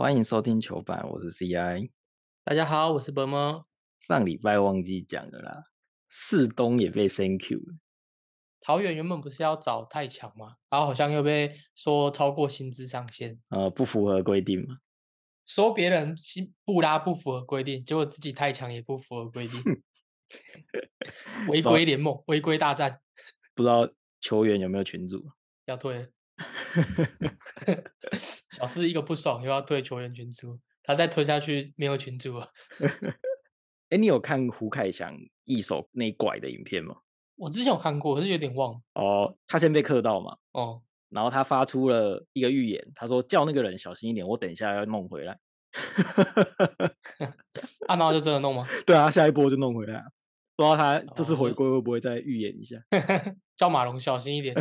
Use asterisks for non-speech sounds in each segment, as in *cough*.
欢迎收听球板，我是 CI。大家好，我是伯伯。上礼拜忘记讲了啦，世东也被 Thank you 了。桃园原本不是要找太强吗？然后好像又被说超过薪资上限，呃，不符合规定嘛？说别人新布拉不符合规定，结果自己太强也不符合规定，违规联盟，违规大战。*laughs* 不知道球员有没有群主？要退了。*laughs* 小四一个不爽，又要退球员群主，他再推下去没有群主了。*laughs* 哎，你有看胡凯翔一手内拐的影片吗？我之前有看过，可是有点忘。哦，他先被克到嘛。哦，然后他发出了一个预言，他说叫那个人小心一点，我等一下要弄回来。*laughs* 啊，然后就真的弄吗？对啊，下一波就弄回来。不知道他这次回归会不会再预演一下？*laughs* 叫马龙小心一点，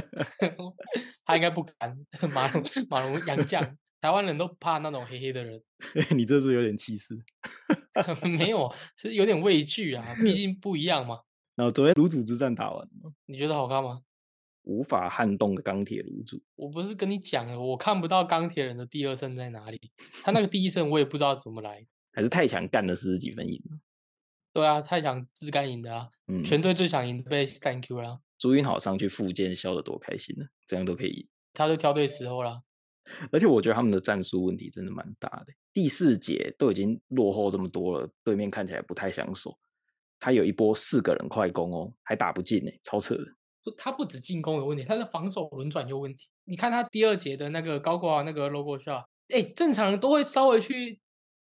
*laughs* 他应该不敢。马龙马龙杨将，台湾人都怕那种黑黑的人。*laughs* 你这是有点气势？没有，是有点畏惧啊，毕竟不一样嘛。然后昨天卤煮之战打完了，你觉得好看吗？无法撼动的钢铁卤煮。我不是跟你讲了，我看不到钢铁人的第二胜在哪里。他那个第一胜我也不知道怎么来，还是太强干了四十几分赢了。对啊，太想自干赢的啊，全队最想赢被 Thank you 了。朱云好上去复健，笑得多开心呢，这样都可以。他就挑对时候了。而且我觉得他们的战术问题真的蛮大的。第四节都已经落后这么多了，对面看起来不太想守。他有一波四个人快攻哦，还打不进呢，超扯的。不，他不止进攻有问题，他的防守轮转有问题。你看他第二节的那个高挂那个 logo shot，哎，正常人都会稍微去。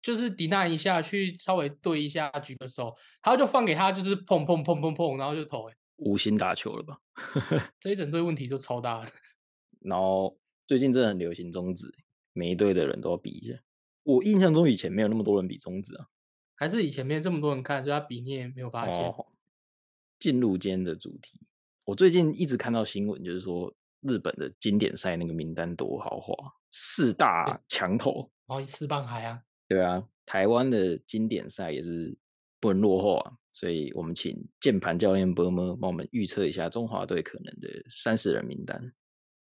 就是抵纳一下，去稍微对一下，举个手，然后就放给他，就是砰砰砰砰砰，然后就投。哎，无心打球了吧？*laughs* 这一整队问题就超大。*laughs* 然后最近真的很流行中指，每一队的人都要比一下。我印象中以前没有那么多人比中指啊，还是以前没有这么多人看，所以他比你也没有发现。进入间的主题，我最近一直看到新闻，就是说日本的经典赛那个名单多豪华，四大强头，然后四棒海啊。对啊，台湾的经典赛也是不能落后啊，所以我们请键盘教练波波帮我们预测一下中华队可能的三十人名单。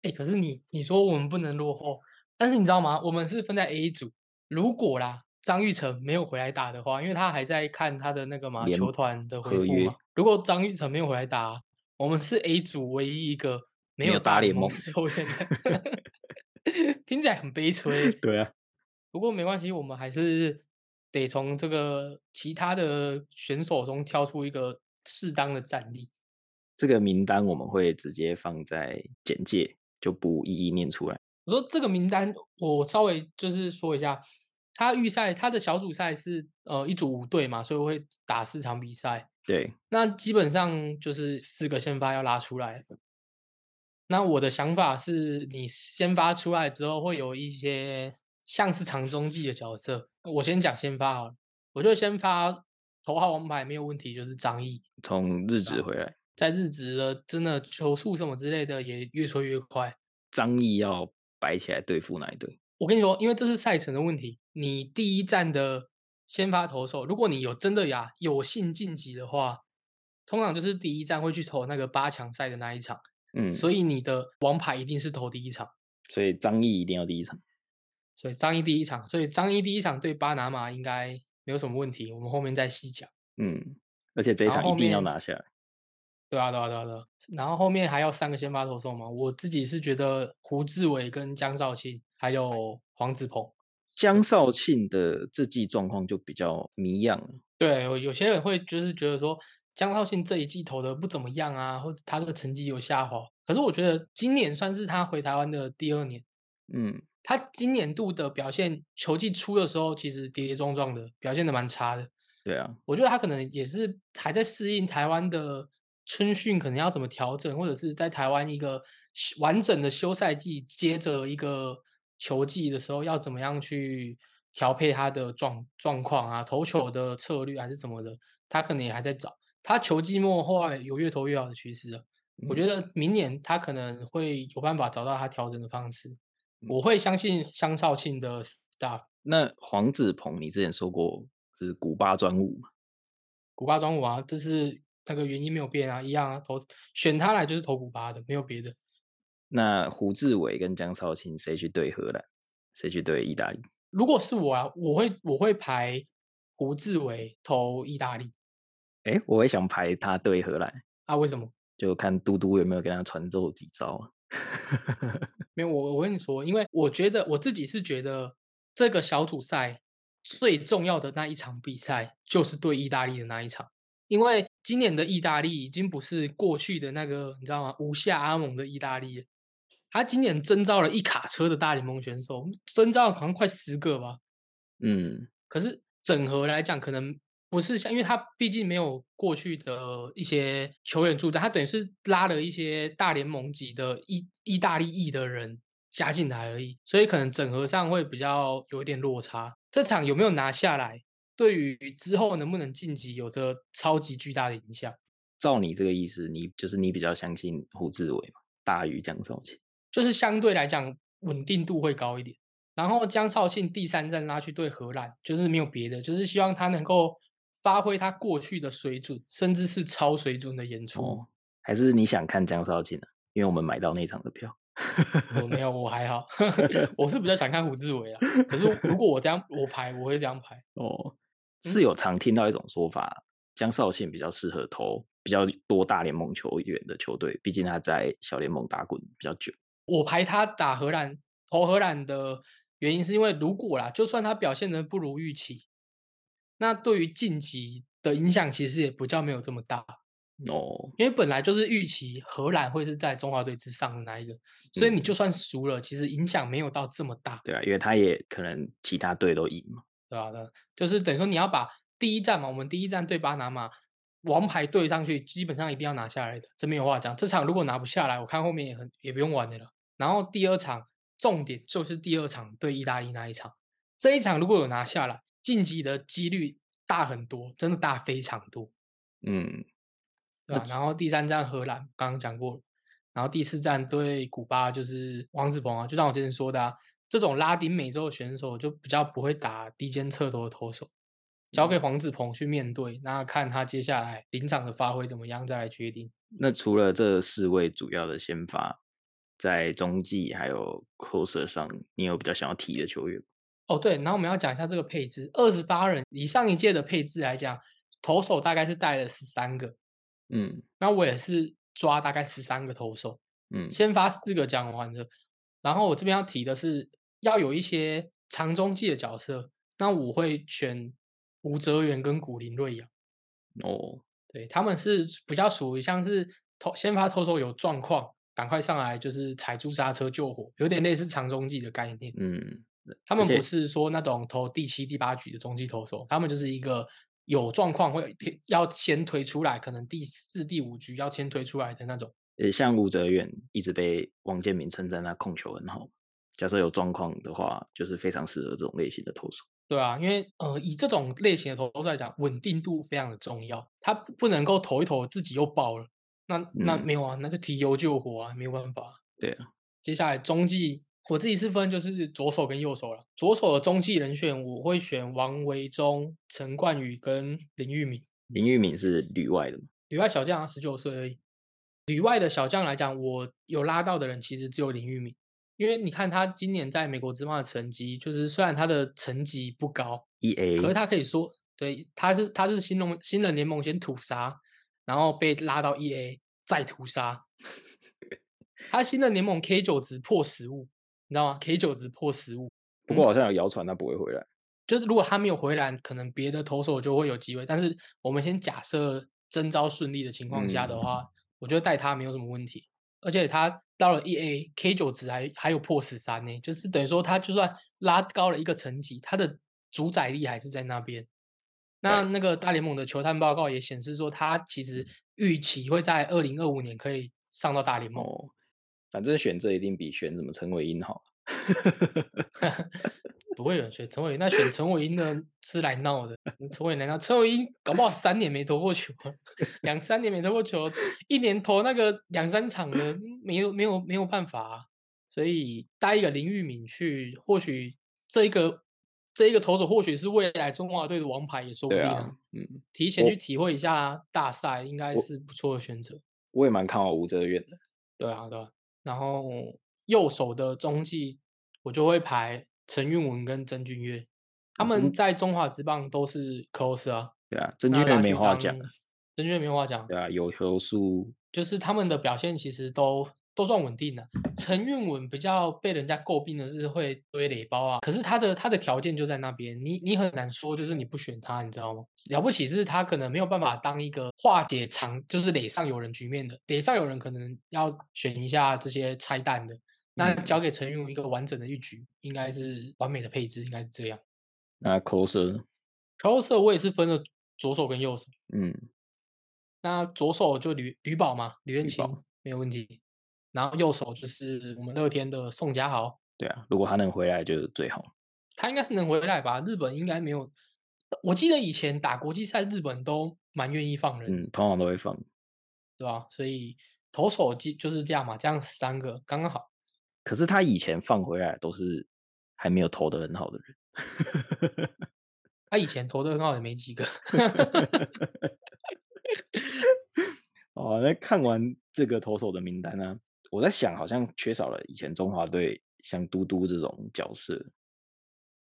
哎，可是你你说我们不能落后，但是你知道吗？我们是分在 A 组，如果啦张玉成没有回来打的话，因为他还在看他的那个嘛球团的回复嘛。如果张玉成没有回来打，我们是 A 组唯一一个没有打联盟球员的，*laughs* 听起来很悲催。*laughs* 对啊。不过没关系，我们还是得从这个其他的选手中挑出一个适当的战力。这个名单我们会直接放在简介，就不一一念出来。我说这个名单，我稍微就是说一下，他预赛他的小组赛是呃一组五队嘛，所以会打四场比赛。对，那基本上就是四个先发要拉出来。那我的想法是，你先发出来之后，会有一些。像是长中继的角色，我先讲先发好了。我就先发头号王牌没有问题，就是张毅从日职回来，在日职的真的球速什么之类的也越吹越快。张毅要摆起来对付哪一队？我跟你说，因为这是赛程的问题，你第一站的先发投手，如果你有真的呀有幸晋级的话，通常就是第一站会去投那个八强赛的那一场。嗯，所以你的王牌一定是投第一场。所以张毅一定要第一场。所以张一第一场，所以张一第一场对巴拿马应该没有什么问题，我们后面再细讲。嗯，而且这一场一定要拿下来。对啊，对啊，对啊，对啊。然后后面还要三个先发投手嘛？我自己是觉得胡志伟跟江少庆还有黄子鹏。江少庆的这季状况就比较迷样了。对，有些人会就是觉得说江少庆这一季投的不怎么样啊，或者他的成绩有下滑。可是我觉得今年算是他回台湾的第二年。嗯。他今年度的表现，球季初的时候其实跌跌撞撞的，表现的蛮差的。对啊，我觉得他可能也是还在适应台湾的春训，可能要怎么调整，或者是在台湾一个完整的休赛季接着一个球季的时候，要怎么样去调配他的状状况啊，投球的策略还是怎么的，他可能也还在找。他球季末后来有越投越好的趋势啊，我觉得明年他可能会有办法找到他调整的方式。我会相信香少庆的 staff。那黄子鹏，你之前说过是古巴专武嘛？古巴专武啊，这是那个原因没有变啊，一样啊，投选他来就是投古巴的，没有别的。那胡志伟跟江少庆谁去对荷兰？谁去对意大利？如果是我啊，我会我会排胡志伟投意大利哎，我也想排他对荷兰，啊？为什么？就看嘟嘟有没有跟他传授几招啊。*laughs* 没有，我我跟你说，因为我觉得我自己是觉得这个小组赛最重要的那一场比赛就是对意大利的那一场，因为今年的意大利已经不是过去的那个你知道吗？无下阿蒙的意大利，他今年征召了一卡车的大联盟选手，征召好像快十个吧。嗯，可是整合来讲，可能不是像，因为他毕竟没有过去的一些球员驻在，他等于是拉了一些大联盟级的意意大利裔的人加进来而已，所以可能整合上会比较有一点落差。这场有没有拿下来，对于之后能不能晋级有着超级巨大的影响。照你这个意思，你就是你比较相信胡志伟嘛，大于江少庆。就是相对来讲稳定度会高一点。然后江少庆第三站拉去对荷兰，就是没有别的，就是希望他能够发挥他过去的水准，甚至是超水准的演出。哦，还是你想看江少庆啊？因为我们买到那场的票。我没有，我还好，*laughs* 我是比较想看胡志伟啊。可是如果我这样我排，我会这样排。哦，是有常听到一种说法，江少庆比较适合投比较多大联盟球员的球队，毕竟他在小联盟打滚比较久。我排他打荷兰，投荷兰的原因是因为如果啦，就算他表现的不如预期，那对于晋级的影响其实也不叫没有这么大。哦，因为本来就是预期荷兰会是在中华队之上的那一个，所以你就算输了，其实影响没有到这么大。对啊，因为他也可能其他队都赢嘛。对啊，对，就是等于说你要把第一站嘛，我们第一站对巴拿马，王牌对上去，基本上一定要拿下来的，这没有话讲。这场如果拿不下来，我看后面也很也不用玩的了。然后第二场重点就是第二场对意大利那一场，这一场如果有拿下来，晋级的几率大很多，真的大非常多。嗯，对吧？然后第三站荷兰刚刚讲过了，然后第四站对古巴就是王子鹏啊，就像我之前说的啊，这种拉丁美洲的选手就比较不会打低肩侧头的投手，交给黄子鹏去面对，那看他接下来临场的发挥怎么样再来决定。那除了这四位主要的先发，在中继还有 closer 上，你有比较想要提的球员？哦，对，然后我们要讲一下这个配置，二十八人，以上一届的配置来讲，投手大概是带了十三个，嗯。那我也是抓大概十三个投手，嗯。先发四个讲完的，然后我这边要提的是，要有一些长中继的角色，那我会选吴哲源跟古林瑞阳，哦，对他们是比较属于像是投先发投手有状况，赶快上来就是踩住刹车救火，有点类似长中继的概念。嗯，且他们不是说那种投第七、第八局的中继投手，他们就是一个有状况会要先推出来，可能第四、第五局要先推出来的那种。呃，像吴哲远一直被王建民称赞他控球很好，假设有状况的话，就是非常适合这种类型的投手。对啊，因为呃，以这种类型的投手来讲，稳定度非常的重要。他不不能够投一投自己又爆了，那那嗯没有啊，那就提油救火啊，没有办法。对啊，接下来中继，我自己是分就是左手跟右手了。左手的中继人选，我会选王维忠、陈冠宇跟林玉敏。林玉敏是旅外的吗？旅外小将啊，十九岁而已。旅外的小将来讲，我有拉到的人其实只有林玉敏，因为你看他今年在美国职棒的成绩，就是虽然他的成绩不高，，E A，可是他可以说，对，他是他是新龙新人联盟先屠杀，然后被拉到 E A 再屠杀。*laughs* 他新人联盟 K 九值破十五，你知道吗？K 九值破十五，不过好像有谣传他不会回来。就是如果他没有回来，可能别的投手就会有机会。但是我们先假设征召顺利的情况下的嗯话，我觉得带他没有什么问题。而且他到了 E A K 九值还还有破十三呢，就是等于说他就算拉高了一个层级，他的主宰力还是在那边。那那个大联盟的球探报告也显示说，他其实预期会在二零二五年可以上到大联盟。哦，反正选这一定比选什么陈伟英好。*laughs* 不会有人选陈伟英，那选陈伟英的是来闹的。陈伟英来闹，陈伟英搞不好三年没投过球，两三年没投过球，一年投那个两三场的，没有没有没有办法啊。所以带一个林玉敏去，或许这一个这一个投手或许是未来中华队的王牌，也说不定啊，嗯，提前去体会一下大赛，应该是不错的选择。我也蛮看好吴哲远的。对啊，对啊。然后右手的中继，我就会排陈韵文跟曾俊岳，他啊们在中华职棒都是 close 啊，对啊，曾俊岳没话讲，曾俊岳没话讲，对啊，有球数，就是他们的表现其实都都算稳定的。陈韵文比较被人家诟病的是会堆垒包啊，可是他的他的条件就在那边，你你很难说就是你不选他，你知道吗？了不起是他可能没有办法当一个化解场就是垒上有人局面的，垒上有人可能要选一下这些拆弹的，那嗯交给陈韵文一个完整的一局，应该是完美的配置，应该是这样。那 closer，closer 我也是分了左手跟右手，嗯，那左手就吕吕宝嘛，吕彦吕宝青没有问题。然后右手就是我们乐天的宋家豪，对啊，如果他能回来就是最好。他应该是能回来吧？日本应该没有，我记得以前打国际赛，日本都蛮愿意放人，嗯，通常都会放。对吧？所以投手机就是这样嘛，这样三个刚刚好。可是他以前放回来都是还没有投的很好的人。他以前投的很好也没几个 *laughs* *laughs* 哦，那看完这个投手的名单呢、我在想，好像缺少了以前中华队像嘟嘟这种角色。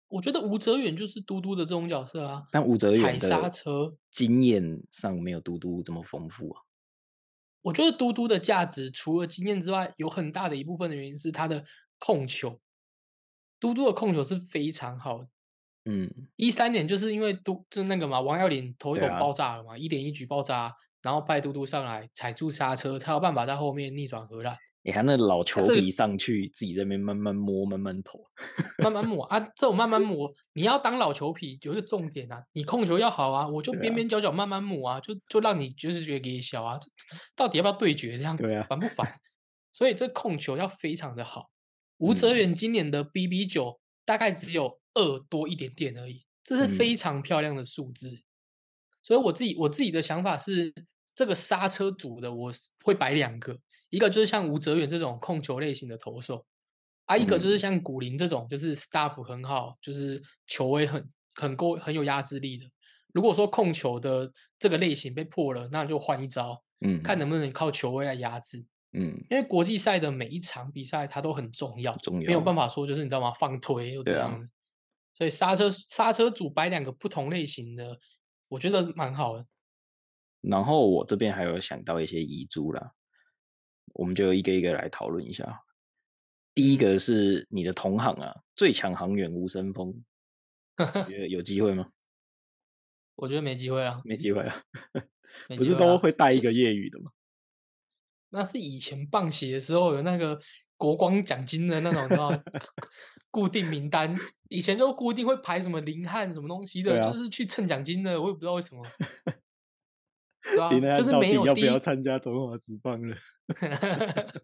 我觉得吴哲远就是嘟嘟的这种角色啊，但吴哲踩远刹的车。经验上没有嘟嘟这么丰富啊。我觉得嘟嘟的价值除了经验之外，有很大的一部分的原因是他的控球。嘟嘟的控球是非常好的。嗯，一三年就是因为嘟就是那个嘛，王耀林头一头爆炸了嘛，一点一局爆炸，然后拜嘟嘟上来踩住刹车，才有办法在后面逆转荷兰，你看那老球这个皮上去，自己在那边慢慢摸，慢慢投。*laughs* 慢慢磨啊。这种慢慢磨，你要当老球皮有一个重点啊，你控球要好啊，我就边边角角慢慢磨啊，就就让你就是觉得给小啊，到底要不要对决这样，对啊烦不烦？所以这控球要非常的好。吴哲嗯远今年的 BB 九大概只有二多一点点而已，这是非嗯常漂亮的数字。所以我自己我自己的想法是，这个刹车组的我会摆两个，一个就是像吴哲远这种控球类型的投手，啊，一个就是嗯像古林这种，就是 staff 很好，就是球威很很够很有压制力的。如果说控球的这个类型被破了，那就换一招，嗯，看能不能靠球威来压制。嗯，因为国际赛的每一场比赛它都很重要，重没有办法说就是你知道吗？放推又这对啊样的，所以刹车刹车组摆两个不同类型的，我觉得蛮好的。然后我这边还有想到一些遗珠啦，我们就一个一个来讨论一下。第一嗯个是你的同行啊，最强航员吴森峰，*laughs* 你觉得有机会吗？*laughs* 我觉得没机会啊，没机会啊，*laughs* 没不是都机会带一个业余的吗？那是以前棒协的时候有那个国光奖金的那种，你知道固定名单，以前就固定会排什么林汉什么东西的，啊就是去蹭奖金的，我也不知道为什么。对啊，就是没有要不要参加中华职棒了？*laughs*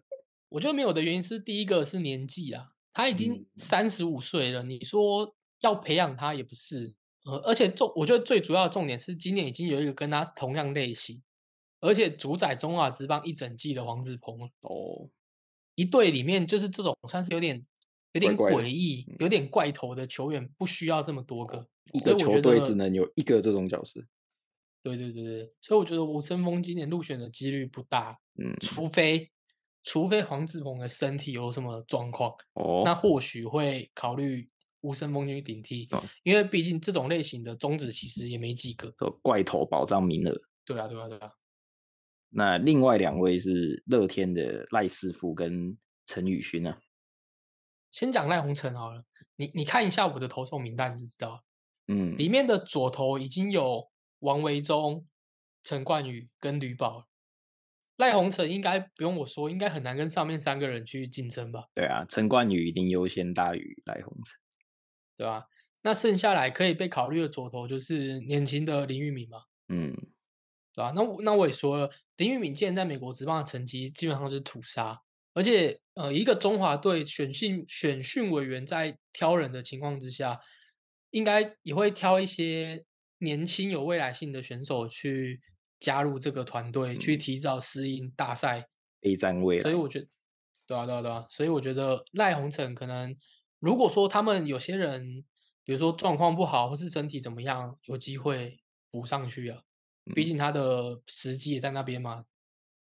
我觉得没有的原因是，第一个是年纪啊，他已经嗯三十五岁了，你说要培养他也不是，呃，而且重，我觉得最主要的重点是，今年已经有一个跟他同样类型，而且主宰中华职棒一整季的黄子鹏了，哦，一队里面就是这种算是有点有点怪怪的诡异、有点怪头的球员，不需要这么多个，一个球队只能有一个这种角色。对对对对，所以我觉得吴森峰今年入选的几率不大，嗯，除非除非黄志鹏的身体有什么状况，哦那哦，或许会考虑吴森峰去顶替，哦因为毕竟这种类型的中指其实也没几个。怪头保障名额。对啊，对啊，对啊。那另外两位是乐天的赖师傅跟陈宇勋啊。先讲赖鸿成好了，你你看一下我的投手名单你就知道了，嗯，里面的左投已经有王维忠、陈冠宇跟吕宝了，赖鸿成应该不用我说，应该很难跟上面三个人去竞争吧，对啊，陈冠宇一定优先大于赖鸿成。对吧？那剩下来可以被考虑的左投就是年轻的林玉敏嘛，嗯，对吧、那我那我也说了，林玉敏现在在美国职棒的成绩基本上就是屠杀，而且呃，一个中华队选训选训委员在挑人的情况之下，应该也会挑一些年轻有未来性的选手去加入这个团队，去嗯提早适应大赛。备战未来。所以我觉得，对啊，对啊，对啊，所以我觉得赖鸿成可能，如果说他们有些人，比如说状况不好，或是身体怎么样，有机会补上去啊。毕嗯竟他的时机也在那边嘛。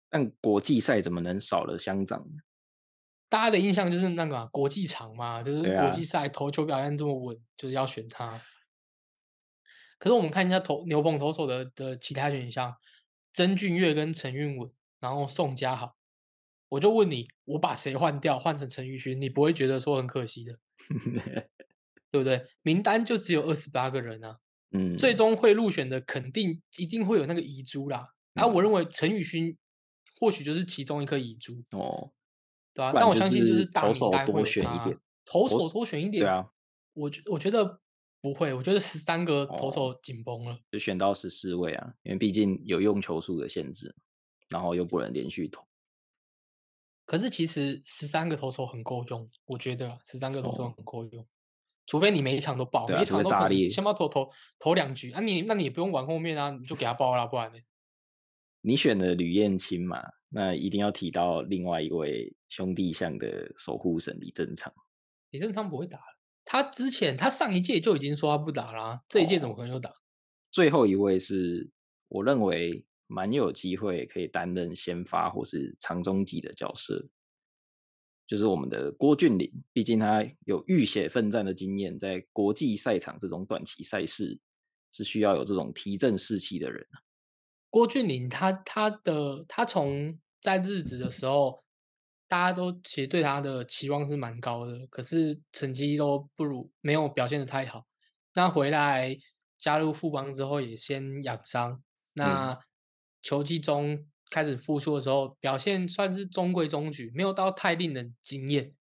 但国际赛怎么能少了乡长呢？大家的印象就是那个嘛国际场嘛，就是国际赛投球表现这么稳，就是要选他。可是我们看一下投牛棚投手的的其他选项，曾俊岳跟陈运文，然后宋佳豪，我就问你，我把谁换掉，换成陈奕迅，你不会觉得说很可惜的，*laughs* 对不对？名单就只有二十八个人啊，嗯，最终会入选的肯定一定会有那个遗珠啦。然后我认为陈宇勋或许就是其中一颗遗珠，哦，对吧、但我相信就是投手多名单会有他选一点投手多选一点。对啊，我觉我觉得不会，我觉得十三个投哦手紧绷了。就选到十四位啊，因为毕竟有用球数的限制，然后又不能连续投。可是其实十三个投手很够用，我觉得十三个投手哦很够用，除非你每一场都爆，每一场都可能非炸裂先把投投投两局啊你，那你也不用管后面啊，你就给他爆了，不然呢？你选了吕燕青嘛，那一定要提到另外一位兄弟象的守护神李正昌。李正昌不会打了，他之前他上一届就已经说他不打啦、这一届哦怎么可能又打？最后一位是我认为蛮有机会可以担任先发或是长中级的角色，就是我们的郭俊霖。毕竟他有浴血奋战的经验，在国际赛场这种短期赛事是需要有这种提振士气的人。郭俊霖他他的他从在日职的时候，大家都其实对他的期望是蛮高的，可是成绩都不如，没有表现的太好。那回来加入富邦之后，也先养伤。那球季中开始复出的时候，表现算是中规中矩，没有到太令人惊艳。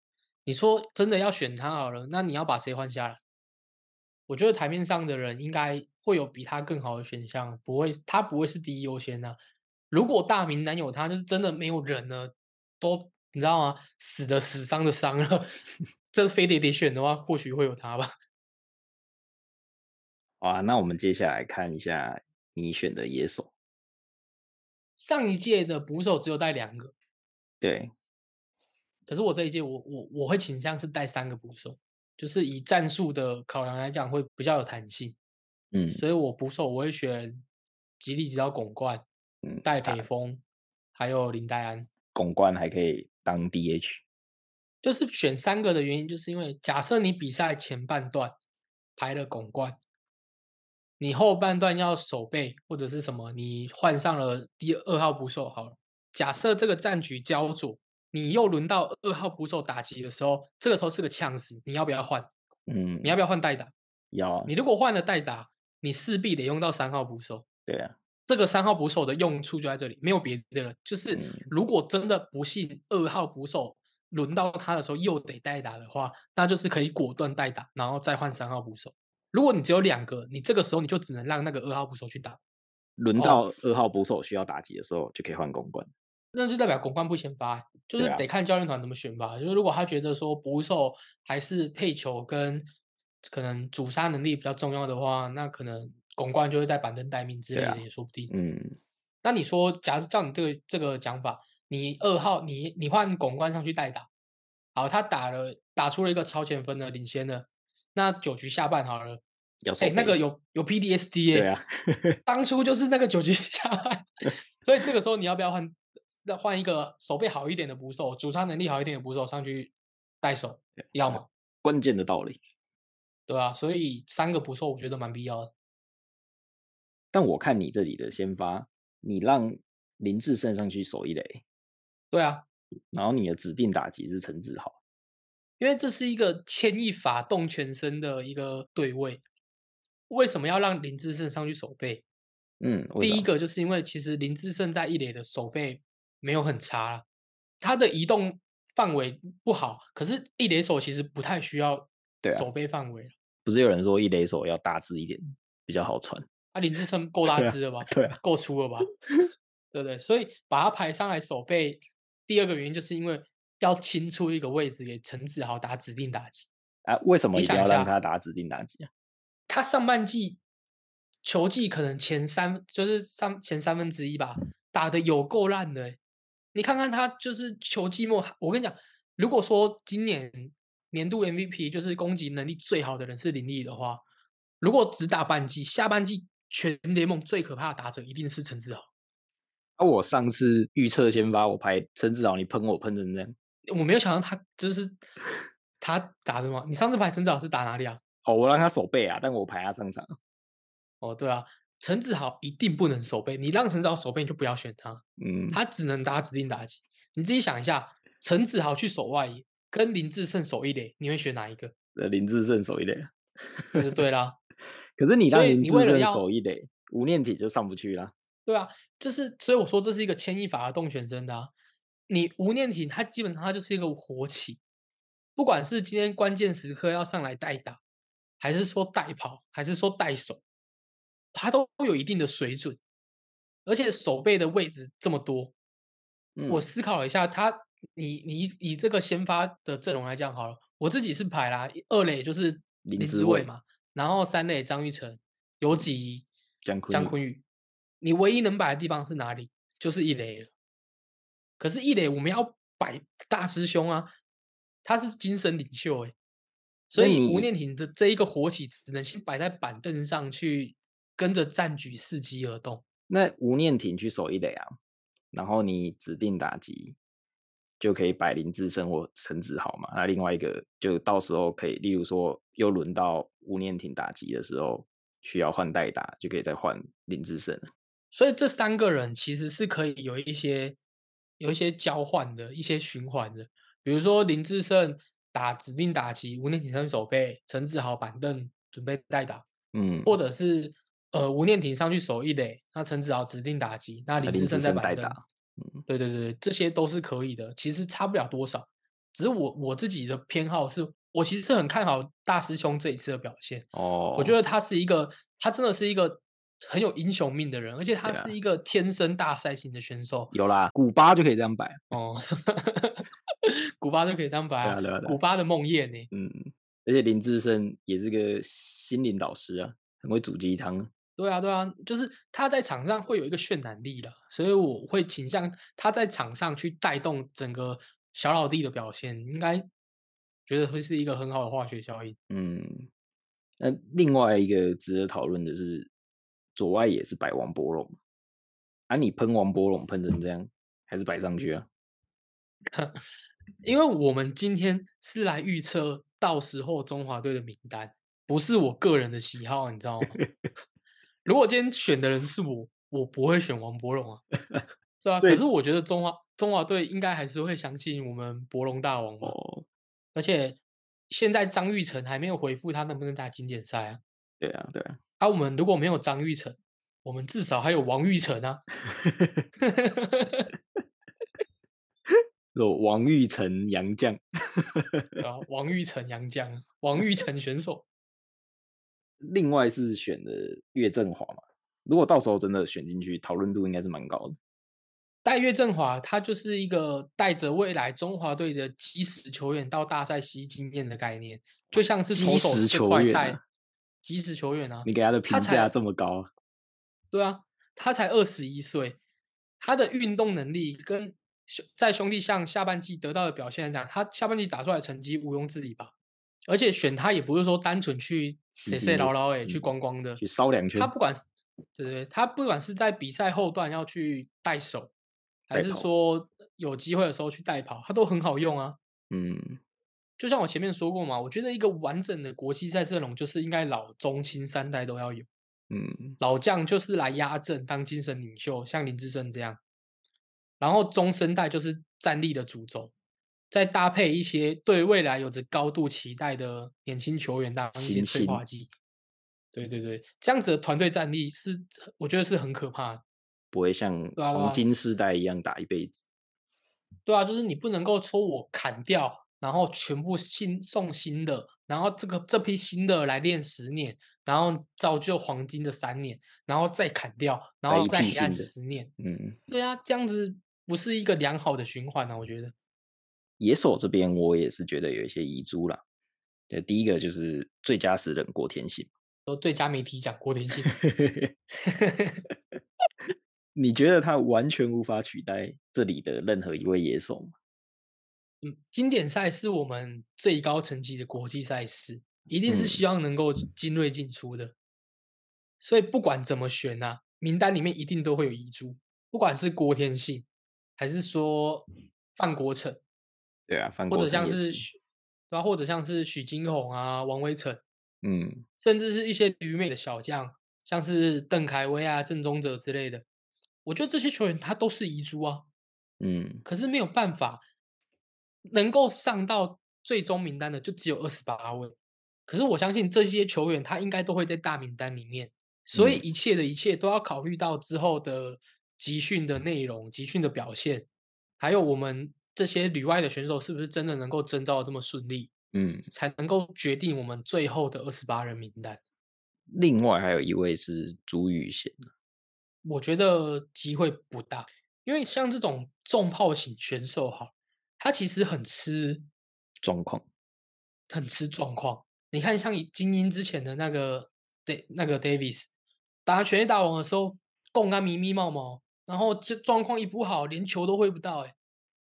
你说真的要选他好了，那你要把谁换下来？我觉得台面上的人应该会有比他更好的选项，不会，他不会是第一优先的、如果大名单有他，就是真的没有人了，都你知道吗？死的死，伤的伤了，这非得得选的话，或许会有他吧。好啊，那我们接下来看一下你选的野手。上一届的捕手只有带两个，对，可是我这一届我我我会倾向是带三个捕手，就是以战术的考量来讲会比较有弹性，嗯所以我捕手我会选吉利吉到拱冠、嗯，戴他培峰，还有林黛安。拱冠还可以当 DH。就是选三个的原因，就是因为假设你比赛前半段排了拱冠，你后半段要守备或者是什么，你换上了第二号捕手好了。假设这个战局焦灼，你又轮到二号捕手打击的时候，这个时候是个呛死，你要不要换？嗯，你要不要换代打？要啊你如果换了代打，你势必得用到三号捕手。对啊，这个三号捕手的用处就在这里，没有别的了。就是嗯如果真的不幸二号捕手轮到他的时候又得代打的话，那就是可以果断代打，然后再换三号捕手。如果你只有两个，你这个时候你就只能让那个二号捕手去打，轮哦到二号捕手需要打击的时候，就可以换公关。那就代表公关不先发欸，就是得看教练团怎么选吧。就是如果他觉得说捕手还是配球跟可能主杀能力比较重要的话，那可能公关就会在板凳待命之类的也说不定。嗯，那你说，假如照你这个这个讲法，你二号你你换拱冠上去代打，好，他打了打出了一个超前分的领先的，那九局下半好了，哎、要守备。那个有有 PDSD 耶、对啊，当初就是那个九局下半，*laughs* 所以这个时候你要不要换？那换一个手背好一点的捕手，主杀能力好一点的捕手上去带手，要吗？关键的道理。对啊、所以三个捕手我觉得蛮必要的。但我看你这里的先发，你让林志胜上去守一垒，对啊，然后你的指定打击是陈志豪。因为这是一个牵一发动全身的一个对位。为什么要让林志胜上去守备？嗯，第一个就是因为其实林志胜在一垒的守备没有很差了，他的移动范围不好，可是一垒手其实不太需要守备范围了。不是有人说一垒手要大致一点比较好传？啊，林志胜够 *laughs* 大只了吧？对啊，够粗了吧？*laughs* 对不对？所以把他排上来守备，第二个原因就是因为要清出一个位置给陈子豪打指定打击。啊，为什么一定要你想一下让他打指定打击啊？他上半季球季可能前三就是上前三分之一吧，打的有够烂的欸。你看看他就是球季末，我跟你讲，如果说今年年度 MVP 就是攻击能力最好的人是林立的话，如果只打半季，下半季全联盟最可怕的打者一定是陈志豪。啊，我上次预测先发，我排陈志豪，你喷我喷成这样，我没有想到他就是他打的嘛。你上次排陈志豪是打哪里啊？哦，我让他守备啊，但我排他上场。哦，对啊，陈志豪一定不能守备，你让陈志豪守备你就不要选他，嗯，他只能打指定打击。你自己想一下，陈子豪去守外野，跟林志胜守一垒，你会选哪一个？呃，林志胜守一垒，那就对啦。可是你让所以林志胜你为了要守一垒，吴念体就上不去了。对啊，就是所以我说这是一个牵一发而动全身的啊。你吴念体他基本上他就是一个活棋，不管是今天关键时刻要上来代打，还是说代跑，还是说代守，他都有一定的水准，而且手背的位置这么多，我嗯思考了一下，他你你以以这个先发的阵容来讲好了，我自己是排啦，二垒就是林志伟嘛，然后三垒张玉成、游击、姜昆宇姜昆宇，你唯一能摆的地方是哪里？就是一垒了。可是，一垒我们要摆大师兄啊，他是精神领袖哎，所以吴念挺的这一个火起只能先摆在板凳上去，跟着战局伺机而动。那吴念挺去守一垒啊，然后你指定打击就可以摆林志胜或陈子豪嘛。那另外一个就到时候可以，例如说又轮到吴念婷打击的时候，需要换代打，就可以再换林志胜了。所以这三个人其实是可以有一些有一些交换的一些循环的，比如说林志胜打指定打击，吴念挺上去守备，陈子豪板凳准备代打，嗯，或者是呃吴念婷上去守一垒，那陈子豪指定打击，那林志胜在板凳。嗯对对对，这些都是可以的，其实差不了多少。只是我我自己的偏好是，我其实是很看好大师兄这一次的表现。哦，我觉得他是一个，他真的是一个很有英雄命的人，而且他是一个天生大赛型的选手。有啦，古巴就可以这样摆。哦，*laughs* 古巴就可以这样摆啊对啊对啊古巴的梦魇呢？嗯，而且林志胜也是个心灵导师啊，很会煮鸡汤。对啊，对啊，就是他在场上会有一个渲染力的，所以我会倾向他在场上去带动整个小老弟的表现，应该觉得会是一个很好的化学效应。嗯，那另外一个值得讨论的是，左外也是摆王柏荣，啊，你喷王波龙喷成这样，还是摆上去啊？*laughs* 因为我们今天是来预测到时候中华队的名单，不是我个人的喜好，你知道吗？*laughs* 如果今天选的人是我，我不会选王柏荣啊，*laughs* 对啊。可是我觉得中华中华队应该还是会相信我们博龙大王吧，哦，而且现在张玉成还没有回复他能不能打经典赛啊。对啊，对啊，啊，我们如果没有张玉成，我们至少还有王玉成啊。*laughs* *laughs* 有王玉成杨将，啊，王玉成杨将，王玉成选手。另外是选的岳振华嘛。如果到时候真的选进去，讨论度应该是蛮高的。戴岳振华，他就是一个带着未来中华队的基石球员到大赛吸经验的概念，就像是投基手球员块带啊基石球员啊。你给他的评价这么高，对啊，他才二十一岁，他的运动能力跟兄在兄弟象下半季得到的表现来讲，他下半季打出来的成绩毋庸置疑吧。而且选他也不是说单纯去谁谁吸经验牢牢诶去嗯光光的，去烧两。圈他，不管是对对对，他不管是在比赛后段要去带手，还是说有机会的时候去带跑，他都很好用啊。嗯，就像我前面说过嘛，我觉得一个完整的国际赛阵容就是应该老中青三代都要有，嗯，老将就是来压阵当精神领袖，像林志胜这样，然后中生代就是战力的主轴，再搭配一些对未来有着高度期待的年轻球员当一些催化剂。对对对，这样子的团队战力是我觉得是很可怕的。不会像黄金世代一样打一辈子。对啊，就是你不能够说我砍掉，然后全部新送新的，然后这个这批新的来练十年，然后造就黄金的三年，然后再砍掉，然后再黑暗批新的十年。嗯，对啊，这样子不是一个良好的循环啊，我觉得。野手这边我也是觉得有一些遗珠啦。对，第一个就是最佳死人郭天信。说最佳媒体奖郭天信，*laughs* 你觉得他完全无法取代这里的任何一位野手吗？嗯，经典赛是我们最高层级的国际赛事，一定是嗯希望能够精锐进出的。所以不管怎么选啊，名单里面一定都会有遗珠，不管是郭天信，还是说范国成，对啊，范或者像是许对啊、或者像是许金红啊、王威成，嗯。甚至是一些旅美的小将，像是邓凯威啊、郑宗哲之类的。我觉得这些球员他都是遗珠啊，嗯，可是没有办法能够上到最终名单的就只有二十八位。可是我相信这些球员他应该都会在大名单里面，所以嗯。一切的一切都要考虑到之后的集训的内容、集训的表现，还有我们这些旅外的选手是不是真的能够征召的这么顺利，嗯，才能够决定我们最后的二十八人名单。另外还有一位是朱雨贤，我觉得机会不大，因为像这种重炮型选手哈，他其实很吃状况，很吃状况。你看，像以精英之前的那个 Da 那个 Davis 打全垒打王的时候，共啊迷迷冒冒，然后这状况一不好，连球都挥不到、欸，哎，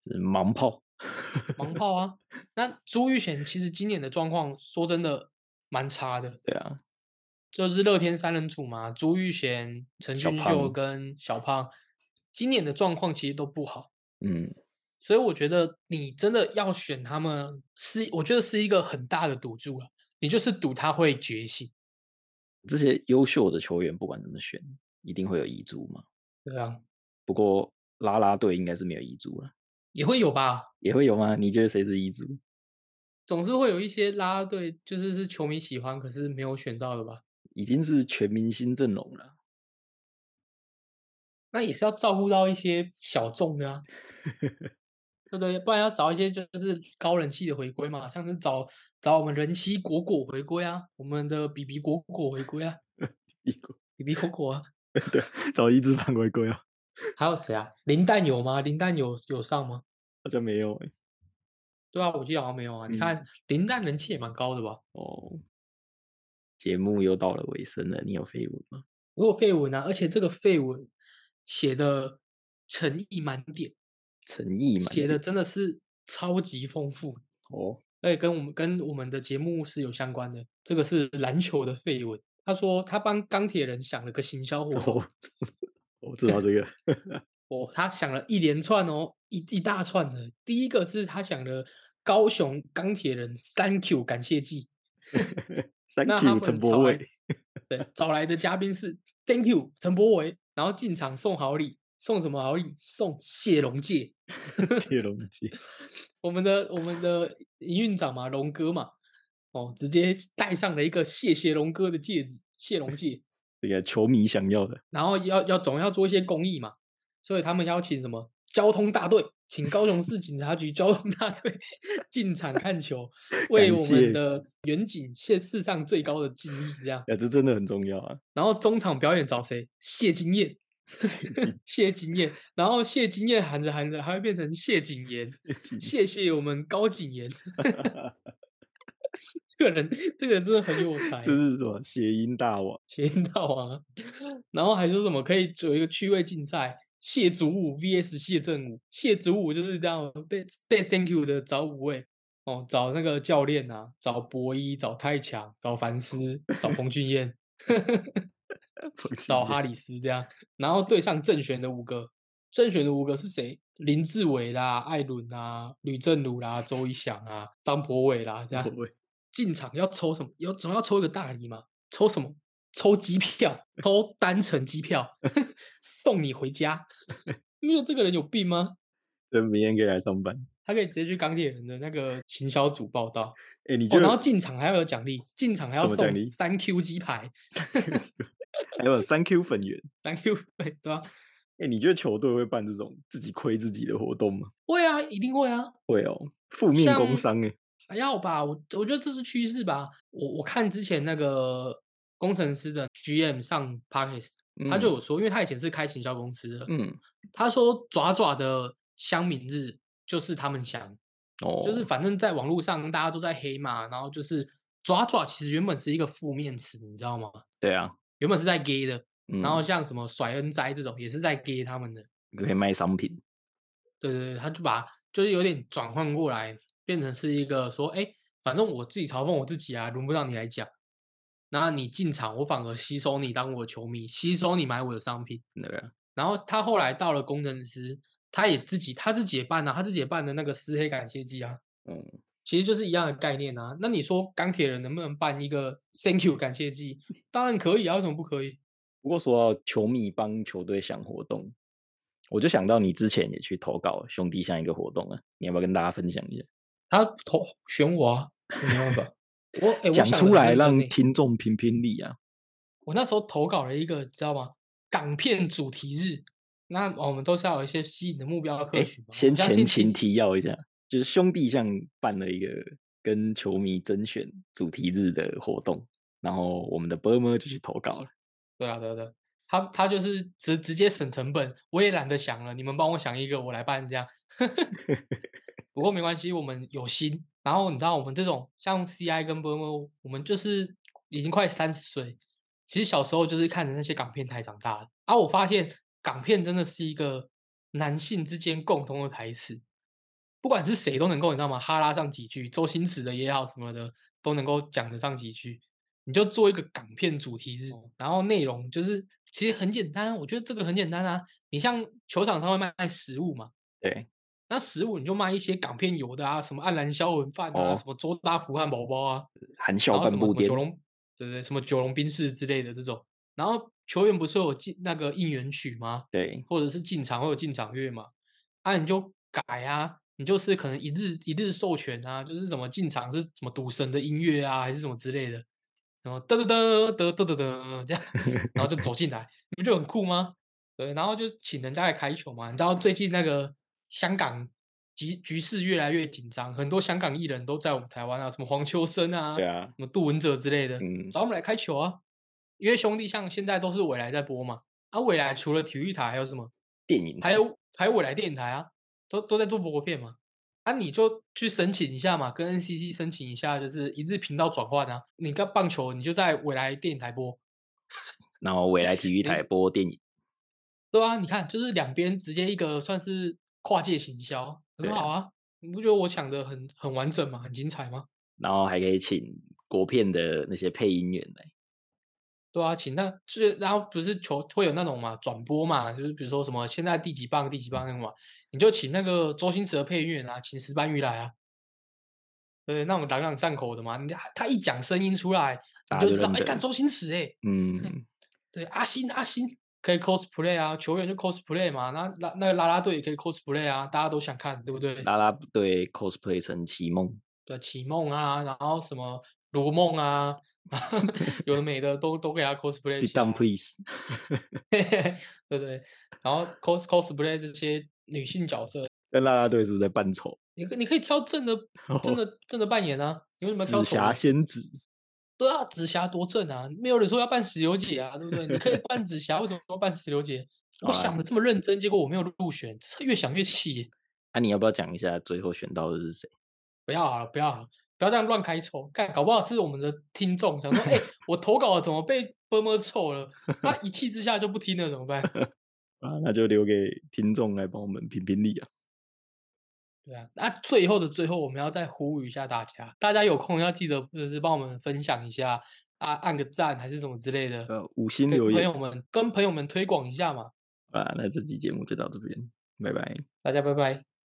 是盲炮，盲 *laughs* 炮啊。那朱玉贤其实今年的状况，说真的蛮差的，对啊，就是乐天三人组嘛，朱玉贤、陈俊秀跟小胖，今年的状况其实都不好。嗯，所以我觉得你真的要选他们是，我觉得是一个很大的赌注了。你就是赌他会觉醒，这些优秀的球员不管怎么选，一定会有遗珠嘛。对啊，不过拉拉队应该是没有遗珠了，也会有吧，也会有吗？你觉得谁是遗珠？总是会有一些啦啦队，就是是球迷喜欢，可是没有选到的吧？已经是全明星阵容了。那也是要照顾到一些小众的啊，*laughs* 对不对？不然要找一些就是高人气的回归嘛，像是找找我们人妻果果回归啊，我们的比比果果回归啊，*laughs* 比比果果啊，*laughs* 对，找一支反回归啊，还有谁啊？林丹有吗？林丹有有上吗？好像没有哎、对啊，我记得好像没有啊。你看林丹人气也蛮高的吧？哦，节目又到了尾声了，你有绯闻吗？我有绯闻啊，而且这个绯闻写的诚意满点，诚意写的真的是超级丰富，哦，而且跟我们跟我们的节目是有相关的。这个是篮球的绯闻，他说他帮钢铁人想了个行销活动，哦，*laughs* 我知道这个，*laughs* 哦，他想了一连串哦，一一大串的。第一个是他想了高雄钢铁人 Thank you 感谢祭，*laughs* Thank you 们陈柏伟，*laughs* 对，找来的嘉宾是 Thank you 陈柏伟，然后进场送好礼，送什么好礼？送谢龙介，谢龙介，我们的我们的营运长嘛，龙哥嘛，哦，直接戴上了一个谢谢龙哥的戒指，谢龙戒，这个球迷想要的，然后要要总要做一些公益嘛，所以他们邀请什么交通大队，请高雄市警察局交通大队 *laughs* 进场看球，为我们的远景献世上最高的敬意，这样。呀，这真的很重要啊。然后中场表演找谁？谢金燕，*laughs* 谢金燕。然后谢金燕喊着喊着，还会变成谢景言，谢谢我们高景言。*laughs* 这个人，这个人真的很有才，这是什么谐音大王？谐音大王啊。*laughs* 然后还说什么可以有一个趣味竞赛，谢祖武 VS 谢振武。谢祖武就是这样被被 Thank you 的找五位哦，找那个教练啊，找博一，找太强，找凡斯，找彭俊彦。*laughs* *laughs* 找哈里斯这样，然后对上正选的五个，正选的五个是谁？林志伟啦、艾伦啊、吕正儒啦、周一翔啊、张博伟啦，这样进场要抽什么？有总要抽一个大礼嘛？抽什么？抽机票，抽单程机票，*laughs* 送你回家。*laughs* 没有这个人有病吗？对明天可以来上班。他可以直接去钢铁人的那个行销组报道哎、你哦，觉得、然后进场还要有奖励，进场还要送什么奖励三 Q 鸡排，还有三 Q 粉圆？三 Q 对对吧？哎、你觉得球队会办这种自己亏自己的活动吗？会啊，一定会啊。会哦，负面工像伤哎、还要吧，我我觉得这是趋势吧。我我看之前那个工程师的 GM 上 Parkes，、他就嗯。有说，因为他以前是开行销公司的，嗯。他说爪爪的乡民日就是他们想，哦，就是反正在网络上大家都在黑嘛，然后就是爪爪其实原本是一个负面词，你知道吗？对啊，原本是在 gay 的，嗯、然后像什么甩恩灾这种也是在 gay 他们的，可以卖商品，对对对，他就把就是有点转换过来，变成是一个说，哎，反正我自己嘲讽我自己啊，轮不到你来讲。那你进场，我反而吸收你当我的球迷，吸收你买我的商品。对啊，然后他后来到了工程师，他也自己他自己也办啊，他自己也办的那个撕黑感谢祭啊，嗯，其实就是一样的概念啊。那你说钢铁人能不能办一个 Thank you 感谢祭？当然可以啊，为什么不可以？不过说到球迷帮球队想活动，我就想到你之前也去投稿兄弟像一个活动啊，你要不要跟大家分享一下？他投选我啊，没办法，我哎、讲出来让听众评评理啊！我那时候投稿了一个，知道吗？港片主题日，那我们都是要有一些吸引的目标客哎群先前情提要一下，就是兄弟像办了一个跟球迷甄选主题日的活动，然后我们的波波就去投稿了。对啊，对啊，对啊，他他就是直直接省成本，我也懒得想了，你们帮我想一个，我来办这样。*laughs* 不过没关系，我们有心。然后你知道，我们这种像 CI 跟 b o 我们就是已经快三十岁，其实小时候就是看着那些港片台长大的。啊，我发现港片真的是一个男性之间共同的台词，不管是谁都能够，你知道吗？哈拉上几句，周星驰的也好什么的，都能够讲得上几句。你就做一个港片主题日，然后内容就是其实很简单，我觉得这个很简单啊。你像球场上会卖食物嘛，对，那食物你就卖一些港片有的啊，什么黯然销魂饭啊，哦什么周大福汉堡包啊，含笑半步癫么什么九，龙，对对，什么九龙冰室之类的这种。然后球员不是有进那个应援曲吗？对，或者是进场会有进场乐嘛？啊，你就改啊，你就是可能一日一日授权啊，就是什么进场是什么赌神的音乐啊，还是什么之类的，然后噔噔噔噔噔噔噔这样，然后就走进来，你不就很酷吗？对，然后就请人家来开球嘛。你知道最近那个香港局局势越来越紧张，很多香港艺人都在我们台湾啊，什么黄秋生啊，对啊，什么杜文泽之类的，嗯找我们来开球啊。因为兄弟像现在都是未来在播嘛，啊，未来除了体育台还有什么？电影还有还有未来电影台啊，都都在做播片嘛。啊，你就去申请一下嘛，跟 NCC 申请一下，就是一日频道转换啊。你跟棒球，你就在未来电影台播，然后未来体育台播电影，对啊，你看，就是两边直接一个算是跨界行销，很好啊。你不觉得我讲的很很完整吗？很精彩吗？然后还可以请国片的那些配音员来。对啊，请那就是然后不是球会有那种嘛转播嘛，就是比如说什么现在第几棒第几棒那种嘛，你就请那个周星驰的配音员啊，请石斑鱼来啊，对，那种朗朗上口的嘛，你他一讲声音出来，你就知道哎，家就认得干周星驰哎、嗯，对，阿星阿星可以 cosplay 啊，球员就 cosplay 嘛，那拉那个啦啦队也可以 cosplay 啊，大家都想看，对不对？啦啦队 cosplay 成奇梦，对，启梦啊，然后什么如梦啊，*laughs* 有的没的都都给他 cosplay Sit down please。*laughs* 对对，然后 cos cosplay 这些女性角色，那啦啦队是不是在扮丑？你可你可以挑正的 *laughs* 正哦的正的扮演啊，你为什么要挑紫霞？仙子，对啊，紫霞多正啊！没有人说要办石榴姐啊，对不对？你可以办紫霞，*laughs* 为什么要办石榴姐？我想的这么认真，结果我没有入选，越想越气那。啊，你要不要讲一下最后选到的是谁？不要好了，不要好了，不要这样乱开抽，看搞不好是我们的听众想说，哎、*laughs* 我投稿了怎么被波波臭了？他一气之下就不听了，怎么办？*laughs* 啊，那就留给听众来帮我们评评理啊。对啊，那最后的最后，我们要再呼吁一下大家，大家有空要记得就是帮我们分享一下啊，按个赞还是什么之类的，呃，五星跟留言朋友们跟朋友们推广一下嘛。啊，那这期节目就到这边，拜拜。大家拜拜。